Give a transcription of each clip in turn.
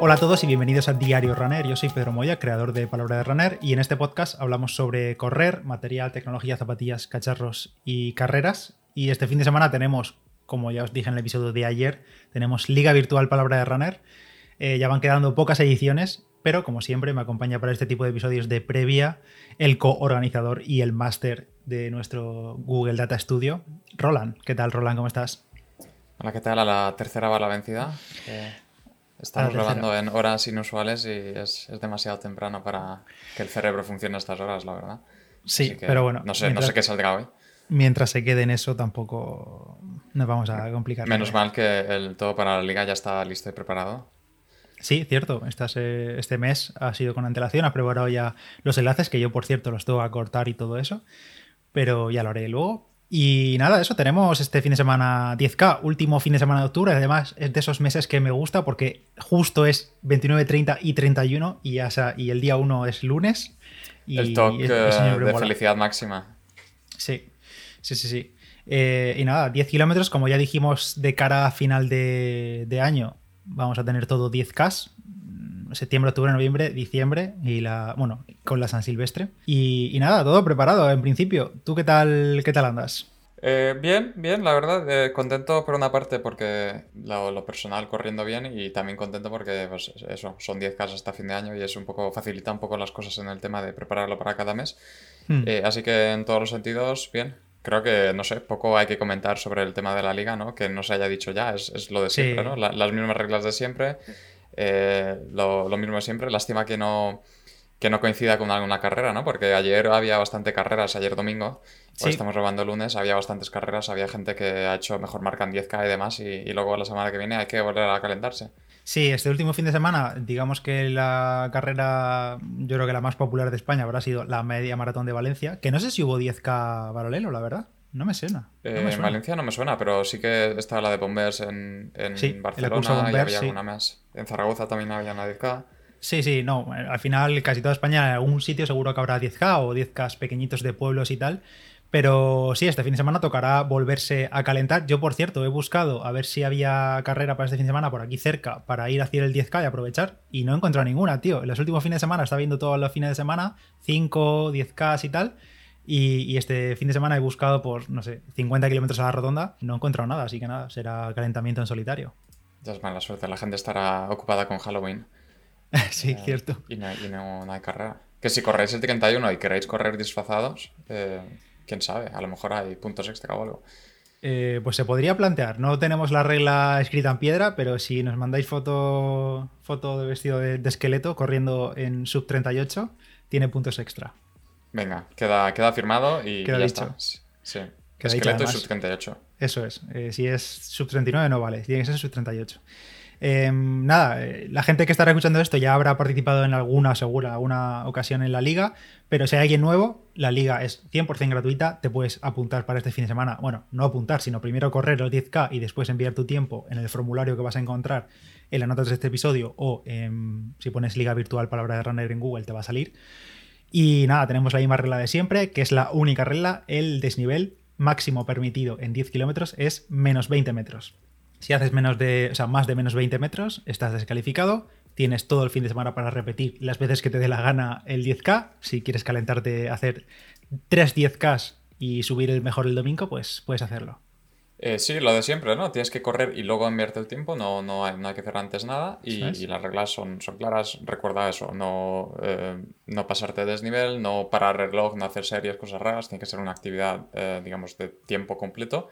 Hola a todos y bienvenidos a Diario Runner. Yo soy Pedro Moya, creador de Palabra de Runner, y en este podcast hablamos sobre correr, material, tecnología, zapatillas, cacharros y carreras. Y este fin de semana tenemos, como ya os dije en el episodio de ayer, tenemos Liga Virtual Palabra de Runner. Eh, ya van quedando pocas ediciones, pero como siempre me acompaña para este tipo de episodios de previa el coorganizador y el máster de nuestro Google Data Studio, Roland. ¿Qué tal, Roland? ¿Cómo estás? Hola, ¿qué tal? A la tercera va la vencida. Eh, estamos grabando en horas inusuales y es, demasiado temprano para que el cerebro funcione a estas horas, la verdad. Sí, pero bueno. No sé, no sé qué saldrá hoy. Mientras se quede en eso, tampoco nos vamos a complicar. Menos mal que el todo para la liga ya está listo y preparado. Sí, cierto. Este, este mes ha sido con antelación. Ha preparado ya los enlaces, que yo, por cierto, los tengo a cortar y todo eso. Pero ya lo haré luego. Y nada, eso, tenemos este fin de semana 10K, último fin de semana de octubre. Además, es de esos meses que me gusta porque justo es 29, 30 y 31 y, ya, y el día 1 es lunes. Y el toque de felicidad máxima. Sí, sí, sí, sí. Eh, y nada, 10 kilómetros, como ya dijimos, de cara a final de, de año, vamos a tener todo 10K septiembre, octubre, noviembre, diciembre y la, bueno, con la San Silvestre. Y, nada, todo preparado en principio. ¿Tú qué tal, qué tal andas? Eh, bien, bien, la verdad, eh, contento por una parte porque lo, personal corriendo bien y también contento porque pues, eso, son 10 casas hasta fin de año y es un poco, facilita un poco las cosas en el tema de prepararlo para cada mes. Hmm. Eh, así que en todos los sentidos, bien. Creo que, no sé, poco hay que comentar sobre el tema de la liga, ¿no? Que no se haya dicho ya, es, lo de siempre, ¿no? las mismas reglas de siempre. Eh, lo, mismo siempre. Lástima que no, que no coincida con alguna carrera, ¿no? Porque ayer había bastante carreras, ayer domingo, hoy estamos robando lunes, había bastantes carreras, había gente que ha hecho mejor marca en 10K y demás, y, luego la semana que viene hay que volver a calentarse. Sí, este último fin de semana, digamos que la carrera, yo creo que la más popular de España habrá sido la media maratón de Valencia, que no sé si hubo 10K paralelo, la verdad. No me suena. Eh, en Valencia no me suena, pero sí que estaba la de Bombers en, en Barcelona y había alguna más. En Zaragoza también había una 10K. Sí, sí, no. Al final, casi toda España, en algún sitio seguro que habrá 10K o 10K pequeñitos de pueblos y tal. Pero sí, este fin de semana tocará volverse a calentar. Yo, por cierto, he buscado a ver si había carrera para este fin de semana por aquí cerca para ir hacia el 10K y aprovechar. Y no he encontrado ninguna, tío. En los últimos fines de semana está viendo todos los fines de semana, 5, 10K y tal. Y, este fin de semana he buscado por, no sé, 50 kilómetros a la rotonda. No he encontrado nada, así que nada, será calentamiento en solitario. Ya es mala suerte, la gente estará ocupada con Halloween. sí, eh, cierto. Y, no, hay carrera. Que si corréis el 31 y queréis correr disfrazados, eh, quién sabe, a lo mejor hay puntos extra o algo. Eh, pues se podría plantear. No tenemos la regla escrita en piedra, pero si nos mandáis foto, foto de vestido de, de esqueleto corriendo en sub 38, tiene puntos extra. Venga, queda, queda firmado y ya está. Sí. Esqueleto y sub 38. Eso es. Eh, si es sub 39 no vale, tiene que ser sub 38. Em, nada, eh, la gente que estará escuchando esto ya habrá participado en alguna, segura, alguna ocasión en la liga, pero si hay alguien nuevo, la liga es 100% gratuita, te puedes apuntar para este fin de semana. Bueno, no apuntar, sino primero correr los 10K y después enviar tu tiempo en el formulario que vas a encontrar en las notas de este episodio o si pones liga virtual palabra de runner en Google te va a salir. Y nada, tenemos la misma regla de siempre, que es la única regla, el desnivel máximo permitido en 10 kilómetros es menos 20 metros. Si haces menos de, o sea, más de menos 20 metros, estás descalificado. Tienes todo el fin de semana para repetir las veces que te dé la gana el 10K. Si quieres calentarte, hacer 3 10Ks y subir el mejor el domingo, pues puedes hacerlo. Eh, sí, lo de siempre, ¿no? Tienes que correr y luego enviarte el tiempo, no, no, hay, no hay que hacer antes nada y, las reglas son, son claras. Recuerda eso, no, eh, no pasarte desnivel, no parar el reloj, no hacer series, cosas raras, tiene que ser una actividad, eh, digamos, de tiempo completo.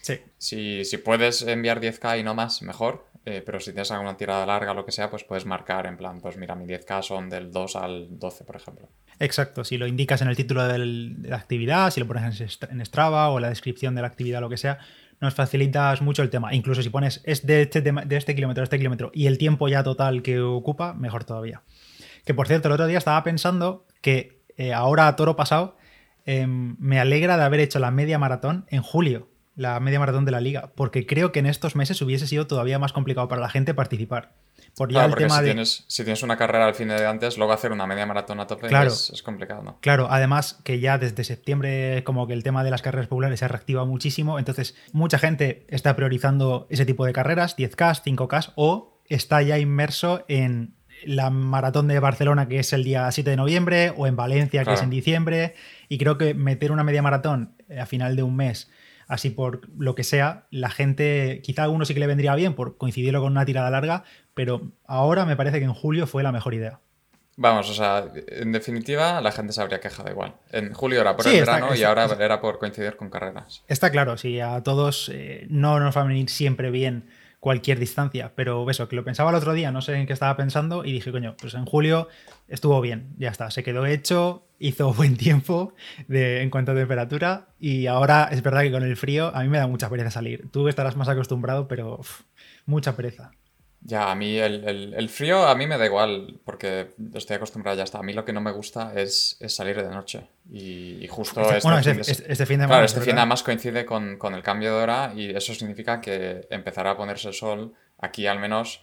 Sí. Si, si puedes enviar 10K y no más, mejor, pero si tienes alguna tirada larga o lo que sea, pues puedes marcar en plan, pues mira, mi 10K son del 2 al 12, por ejemplo. Exacto, si lo indicas en el título de la actividad, si lo pones en Strava o en la descripción de la actividad, lo que sea, nos facilitas mucho el tema. Incluso si pones es de este, de este kilómetro a este kilómetro y el tiempo ya total que ocupa, mejor todavía. Que por cierto, el otro día estaba pensando que eh, ahora a toro pasado em, me alegra de haber hecho la media maratón en julio, la media maratón de la liga, porque creo que en estos meses hubiese sido todavía más complicado para la gente participar claro, porque si, tienes, si tienes una carrera al fin de antes, luego hacer una media maratón a tope es, complicado, ¿no? Claro, además que ya desde septiembre como que el tema de las carreras populares se reactiva muchísimo, entonces mucha gente está priorizando ese tipo de carreras, 10K, 5K o está ya inmerso en la maratón de Barcelona, que es el día 7 de noviembre, o en Valencia, que es en diciembre. Y creo que meter una media maratón a final de un mes, así por lo que sea, la gente, quizá a alguno sí que le vendría bien por coincidirlo con una tirada larga, pero ahora me parece que en julio fue la mejor idea. Vamos, o sea, en definitiva, la gente se habría quejado igual. En julio era por el verano y ahora era por coincidir con carreras. Está claro, si a todos eh, no nos va a venir siempre bien cualquier distancia, pero eso, que lo pensaba el otro día, no sé en qué estaba pensando y dije, coño, pues en julio estuvo bien, ya está, se quedó hecho, hizo buen tiempo de, en cuanto a temperatura y ahora es verdad que con el frío a mí me da mucha pereza salir. Tú estarás más acostumbrado, pero mucha pereza. Ya, a mí el, frío a mí me da igual, porque estoy acostumbrado ya está. A mí lo que no me gusta es, salir de noche. Y, justo este, este, bueno, este, este, fin de Claro, este fin además coincide con, el cambio de hora y eso significa que empezará a ponerse el sol aquí al menos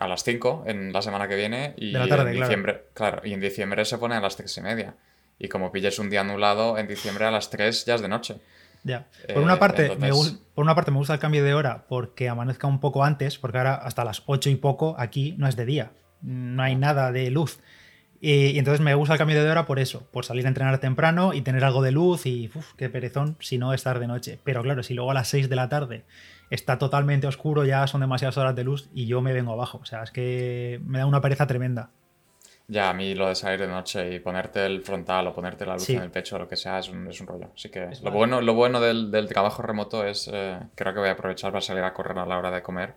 a las 5 en la semana que viene y en diciembre, claro. y en diciembre se pone a las 3 y media. Y como pilles un día anulado, en diciembre a las 3 ya es de noche. Ya. Por, una eh, parte, me por una parte me gusta el cambio de hora porque amanezca un poco antes, porque ahora hasta las 8 y poco aquí no es de día, no hay nada de luz. Y, entonces me gusta el cambio de hora por eso, por salir a entrenar temprano y tener algo de luz y uf, qué perezón si no estar de noche. Pero claro, si luego a las 6 de la tarde está totalmente oscuro, ya son demasiadas horas de luz y yo me vengo abajo. O sea, es que me da una pereza tremenda. Ya, a mí lo de salir de noche y ponerte el frontal o ponerte la luz en el pecho o lo que sea es un, es un rollo. Así que lo bueno, lo bueno del, del trabajo remoto es, eh, creo que voy a aprovechar para salir a correr a la hora de comer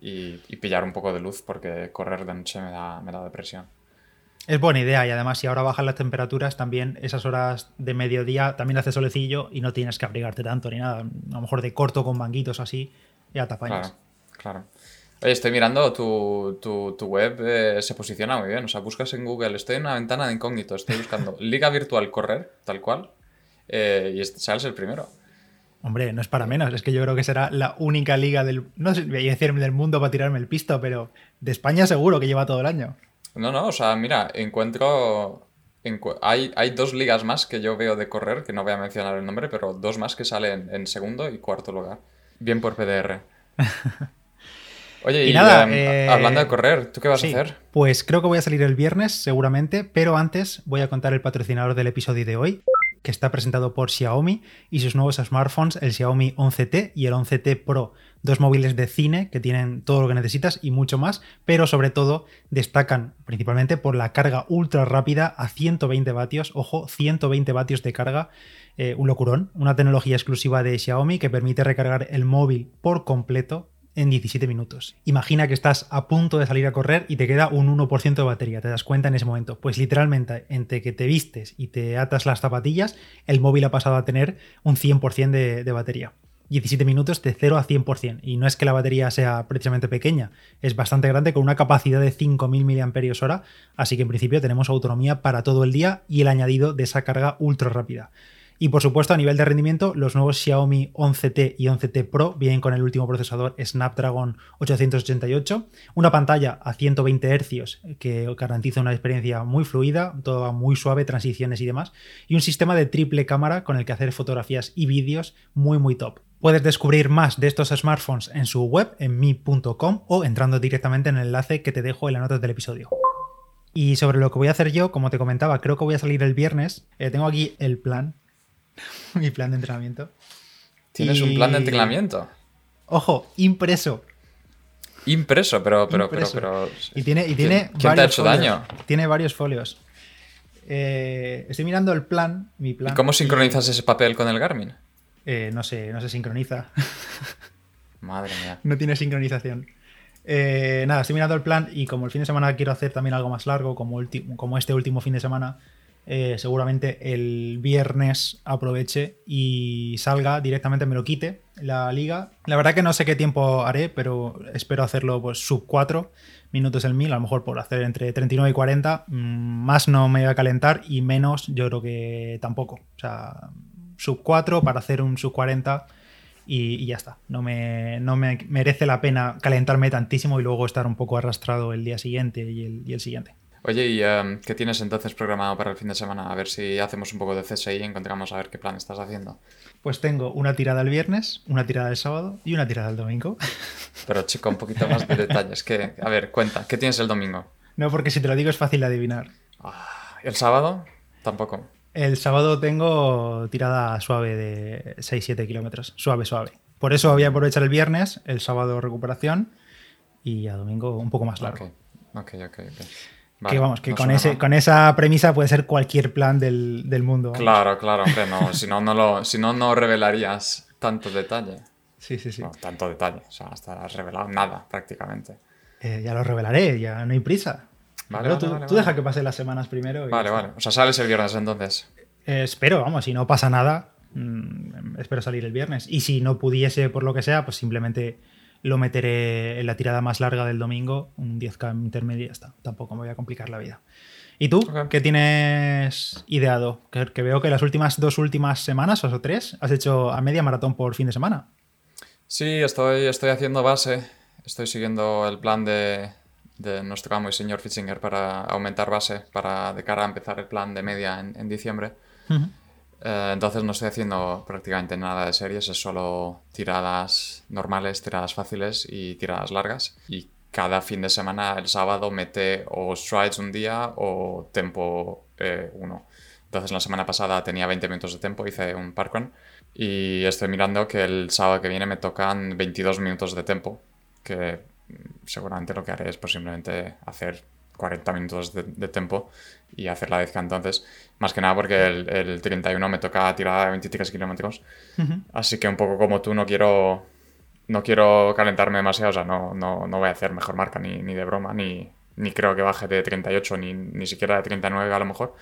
y, pillar un poco de luz porque correr de noche me da, me da depresión. Es buena idea y además si ahora bajan las temperaturas también esas horas de mediodía también hace solecillo y no tienes que abrigarte tanto ni nada. A lo mejor de corto con manguitos así ya te apañas. Claro, claro. Oye, estoy mirando tu, tu, web, eh, se posiciona muy bien. O sea, buscas en Google, estoy en una ventana de incógnito, estoy buscando Liga Virtual Correr, tal cual, eh, y sales el primero. Hombre, no es para menos, es que yo creo que será la única liga del, no sé, voy a decir del mundo para tirarme el pisto, pero de España seguro que lleva todo el año. No, no, o sea, mira, encuentro hay, hay, dos ligas más que yo veo de correr, que no voy a mencionar el nombre, pero dos más que salen en segundo y cuarto lugar. Bien por PDR. Oye, y, nada, em, eh, hablando de correr, ¿tú qué vas a hacer? Pues creo que voy a salir el viernes, seguramente, pero antes voy a contar el patrocinador del episodio de hoy, que está presentado por Xiaomi y sus nuevos smartphones, el Xiaomi 11T y el 11T Pro, dos móviles de cine que tienen todo lo que necesitas y mucho más, pero sobre todo destacan principalmente por la carga ultra rápida a 120 vatios, ojo, 120 vatios de carga. Eh, un locurón, una tecnología exclusiva de Xiaomi que permite recargar el móvil por completo en 17 minutos. Imagina que estás a punto de salir a correr y te queda un 1% de batería, te das cuenta en ese momento. Pues literalmente, entre que te vistes y te atas las zapatillas, el móvil ha pasado a tener un 100% de, de batería. 17 minutos de 0 a 100%. Y no es que la batería sea precisamente pequeña, es bastante grande con una capacidad de 5.000 mAh, así que en principio tenemos autonomía para todo el día y el añadido de esa carga ultra rápida. Y por supuesto, a nivel de rendimiento, los nuevos Xiaomi 11T y 11T Pro vienen con el último procesador Snapdragon 888, una pantalla a 120 Hz que garantiza una experiencia muy fluida, todo muy suave, transiciones y demás, y un sistema de triple cámara con el que hacer fotografías y vídeos muy muy top. Puedes descubrir más de estos smartphones en su web, en mi.com, o entrando directamente en el enlace que te dejo en las notas del episodio. Y sobre lo que voy a hacer yo, como te comentaba, creo que voy a salir el viernes. Eh, tengo aquí el plan mi plan de entrenamiento. ¿Tienes un plan de entrenamiento? Ojo, impreso. Impreso, pero, pero, pero, Y tiene, y tiene ¿Quién, te ha hecho daño? Tiene varios folios. Eh, estoy mirando el plan, mi plan. ¿Y cómo sincronizas ese papel con el Garmin? Eh, no sé, no se sincroniza. Madre mía. No tiene sincronización. Eh, nada, estoy mirando el plan y como el fin de semana quiero hacer también algo más largo, como, como este último fin de semana, eh, seguramente el viernes aproveche y salga directamente, me lo quite la liga. La verdad que no sé qué tiempo haré, pero espero hacerlo pues sub 4 minutos el 1000, a lo mejor por hacer entre 39 y 40. Mm, más no me voy a calentar y menos yo creo que tampoco. O sea, sub 4 para hacer un sub 40 y, ya está. No me, no me merece la pena calentarme tantísimo y luego estar un poco arrastrado el día siguiente y el, y el siguiente. Oye, ¿y em, qué tienes entonces programado para el fin de semana? A ver si hacemos un poco de CSI y encontramos a ver qué plan estás haciendo. Pues tengo una tirada el viernes, una tirada el sábado y una tirada el domingo. Pero chico, un poquito más de detalles. Que, a ver, cuenta, ¿qué tienes el domingo? No, porque si te lo digo es fácil de adivinar. Ah, ¿El sábado? Tampoco. El sábado tengo tirada suave de 6-7 kilómetros. Suave, suave. Por eso voy a aprovechar el viernes, el sábado recuperación y a domingo un poco más largo. Ok, ok, ok. Que vamos, que con, ese, con esa premisa puede ser cualquier plan del, mundo. Claro, claro, hombre, no, si no, no, lo, si no, no revelarías tanto detalle. Sí, sí, sí. tanto detalle, o sea, hasta has revelado nada prácticamente. Eh, ya lo revelaré, ya no hay prisa. Vale, tú, deja que pase las semanas primero. vale, vale. O sea, sales el viernes entonces. Eh, espero, vamos, si no pasa nada, mm, espero salir el viernes. Y si no pudiese por lo que sea, pues simplemente lo meteré en la tirada más larga del domingo, un 10K intermedio y ya está. Tampoco me voy a complicar la vida. ¿Y tú? ¿Qué tienes ideado? Que, veo que las últimas dos últimas semanas o tres has hecho a media maratón por fin de semana. Sí, estoy, estoy haciendo base. Estoy siguiendo el plan de, nuestro amo y señor Fitzinger para aumentar base para de cara a empezar el plan de media en, diciembre. Eh, entonces no estoy haciendo prácticamente nada de series, es solo tiradas normales, tiradas fáciles y tiradas largas. Y cada fin de semana, el sábado, mete o strides un día o tempo eh, uno. Entonces la semana pasada tenía 20 minutos de tempo, hice un parkrun y estoy mirando que el sábado que viene me tocan 22 minutos de tempo, que seguramente lo que haré es posiblemente hacer 40 minutos de, de tempo y hacer la 10K entonces. Más que nada porque el, el 31 me toca tirar de 23 kilómetros. Así que un poco como tú no quiero no quiero calentarme demasiado, o sea, no, no, no voy a hacer mejor marca ni, ni de broma, ni, ni, creo que baje de 38, ni, ni siquiera de 39 a lo mejor,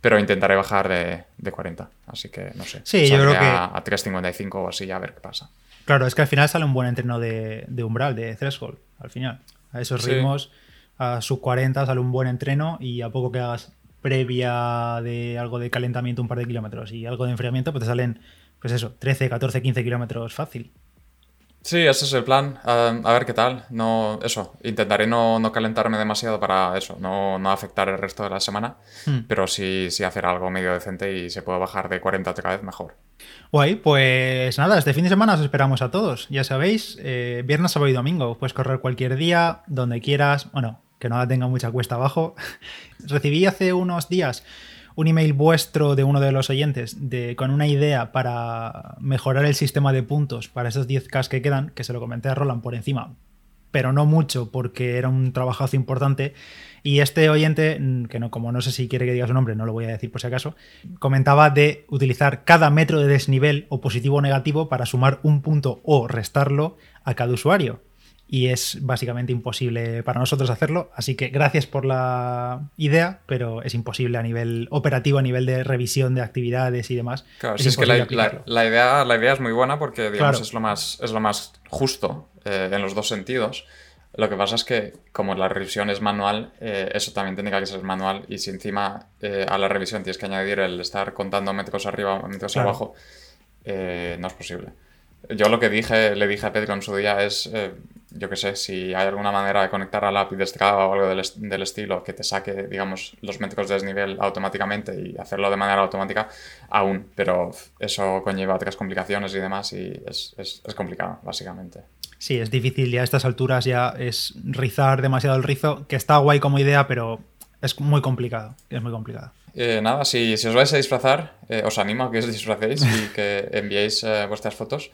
pero intentaré bajar de, de 40, así que no sé. Sí, yo creo que... A, a 3.55 o así, a ver qué pasa. Claro, es que al final sale un buen entreno de, de umbral, de threshold, al final. A esos ritmos a sub 40 sale un buen entreno y a poco que hagas previa de algo de calentamiento un par de kilómetros y algo de enfriamiento, pues te salen, pues eso, 13, 14, 15 kilómetros fácil. Sí, ese es el plan. a ver qué tal. No, eso, intentaré no, calentarme demasiado para eso, no, afectar el resto de la semana, hmm. pero sí, sí hacer algo medio decente y se puede bajar de 40 otra vez mejor. Guay, pues nada, este fin de semana os esperamos a todos. Ya sabéis, eh, viernes, sábado y domingo. Puedes correr cualquier día, donde quieras. Bueno, que no la tenga mucha cuesta abajo. Recibí hace unos días un email vuestro de uno de los oyentes de, con una idea para mejorar el sistema de puntos para esos 10K que quedan, que se lo comenté a Roland por encima, pero no mucho porque era un trabajazo importante. Y este oyente, mm, que no, como no sé si quiere que diga su nombre, no lo voy a decir por si acaso, comentaba de utilizar cada metro de desnivel o positivo o negativo para sumar un punto o restarlo a cada usuario y es básicamente imposible para nosotros hacerlo. Así que gracias por la idea, pero es imposible a nivel operativo, a nivel de revisión de actividades y demás. Claro, es que la, idea, la idea es muy buena porque digamos, es, lo más, es lo más justo eh, en los dos sentidos. Lo que pasa es que como la revisión es manual, eh, eso también tendría que ser manual y si encima eh, a la revisión tienes que añadir el estar contando metros arriba, metros abajo, no es posible. Yo lo que dije, le dije a Pedro en su día es, eh, yo qué sé, si hay alguna manera de conectar al API de o algo del, estilo que te saque, digamos, los metros de desnivel automáticamente y hacerlo de manera automática, aún, pero eso conlleva otras complicaciones y demás y es, complicado, básicamente. Sí, es difícil ya a estas alturas, ya es rizar demasiado el rizo, que está guay como idea, pero es muy complicado, es muy complicado. Eh, nada, si, os vais a disfrazar, eh, os animo a que os disfracéis y que enviéis vuestras fotos.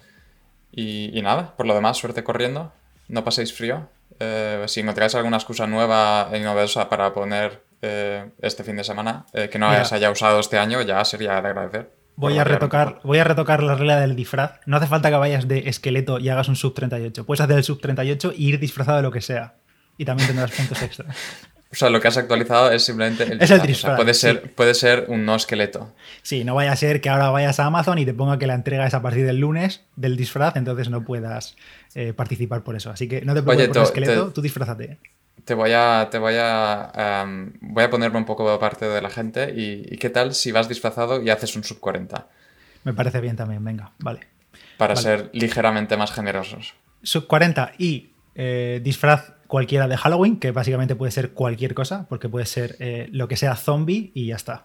Y, nada, por lo demás, suerte corriendo. No paséis frío. Eh, si encontráis alguna excusa nueva e novedosa para poner eh, este fin de semana eh, que no se haya usado este año, ya sería de agradecer. Voy a, retocar, voy a retocar la regla del disfraz. No hace falta que vayas de esqueleto y hagas un sub 38. Puedes hacer el sub 38 y ir disfrazado de lo que sea. Y también tendrás puntos extra. O sea, lo que has actualizado es simplemente el Es el disfraz. puede, ser, puede ser un no esqueleto. Sí, no vaya a ser que ahora vayas a Amazon y te ponga que la entrega es a partir del lunes del disfraz, entonces no puedas eh, participar por eso. Así que no te preocupes por el esqueleto, tú disfrázate. Te voy a, te voy a, em, voy a ponerme un poco de parte de la gente y, qué tal si vas disfrazado y haces un sub 40. Me parece bien también, venga, vale. Para ser ligeramente más generosos. Sub 40 y eh, disfraz cualquiera de Halloween, que básicamente puede ser cualquier cosa, porque puede ser eh, lo que sea zombie y ya está.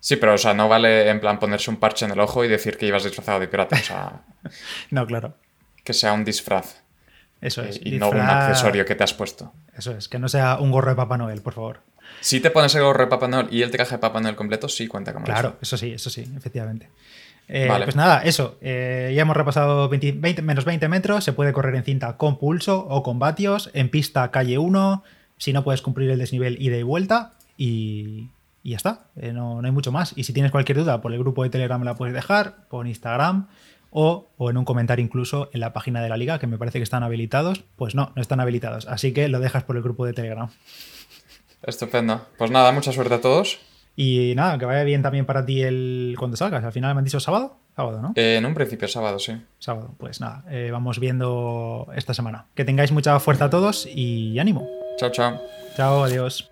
Sí, pero o sea, no vale en plan ponerse un parche en el ojo y decir que ibas disfrazado de pirata. O sea, no, claro. Que sea un disfraz. Eso es. Eh, y no un accesorio que te has puesto. Eso es, que no sea un gorro de Papá Noel, por favor. Si te pones el gorro de Papá Noel y el traje de Papá Noel completo, sí cuenta como Claro, eso. sí, eso sí, efectivamente. Eh, pues nada, eso. Eh, ya hemos repasado 20, menos 20 metros. Se puede correr en cinta con pulso o con vatios. En pista, calle 1. Si no puedes cumplir el desnivel, ida y vuelta. Y, ya está. Eh, no, no, hay mucho más. Y si tienes cualquier duda, por el grupo de Telegram la puedes dejar. Por Instagram. O, o, en un comentario incluso en la página de la liga, que me parece que están habilitados. Pues no, no están habilitados. Así que lo dejas por el grupo de Telegram. Estupendo. Pues nada, mucha suerte a todos. Y nada, que vaya bien también para ti el cuando salgas. Al final me han dicho sábado. Sábado, ¿no? Eh, en un principio sábado, sí. Sábado, pues nada, eh, vamos viendo esta semana. Que tengáis mucha fuerza a todos y ánimo. Chao, chao. Chao, adiós.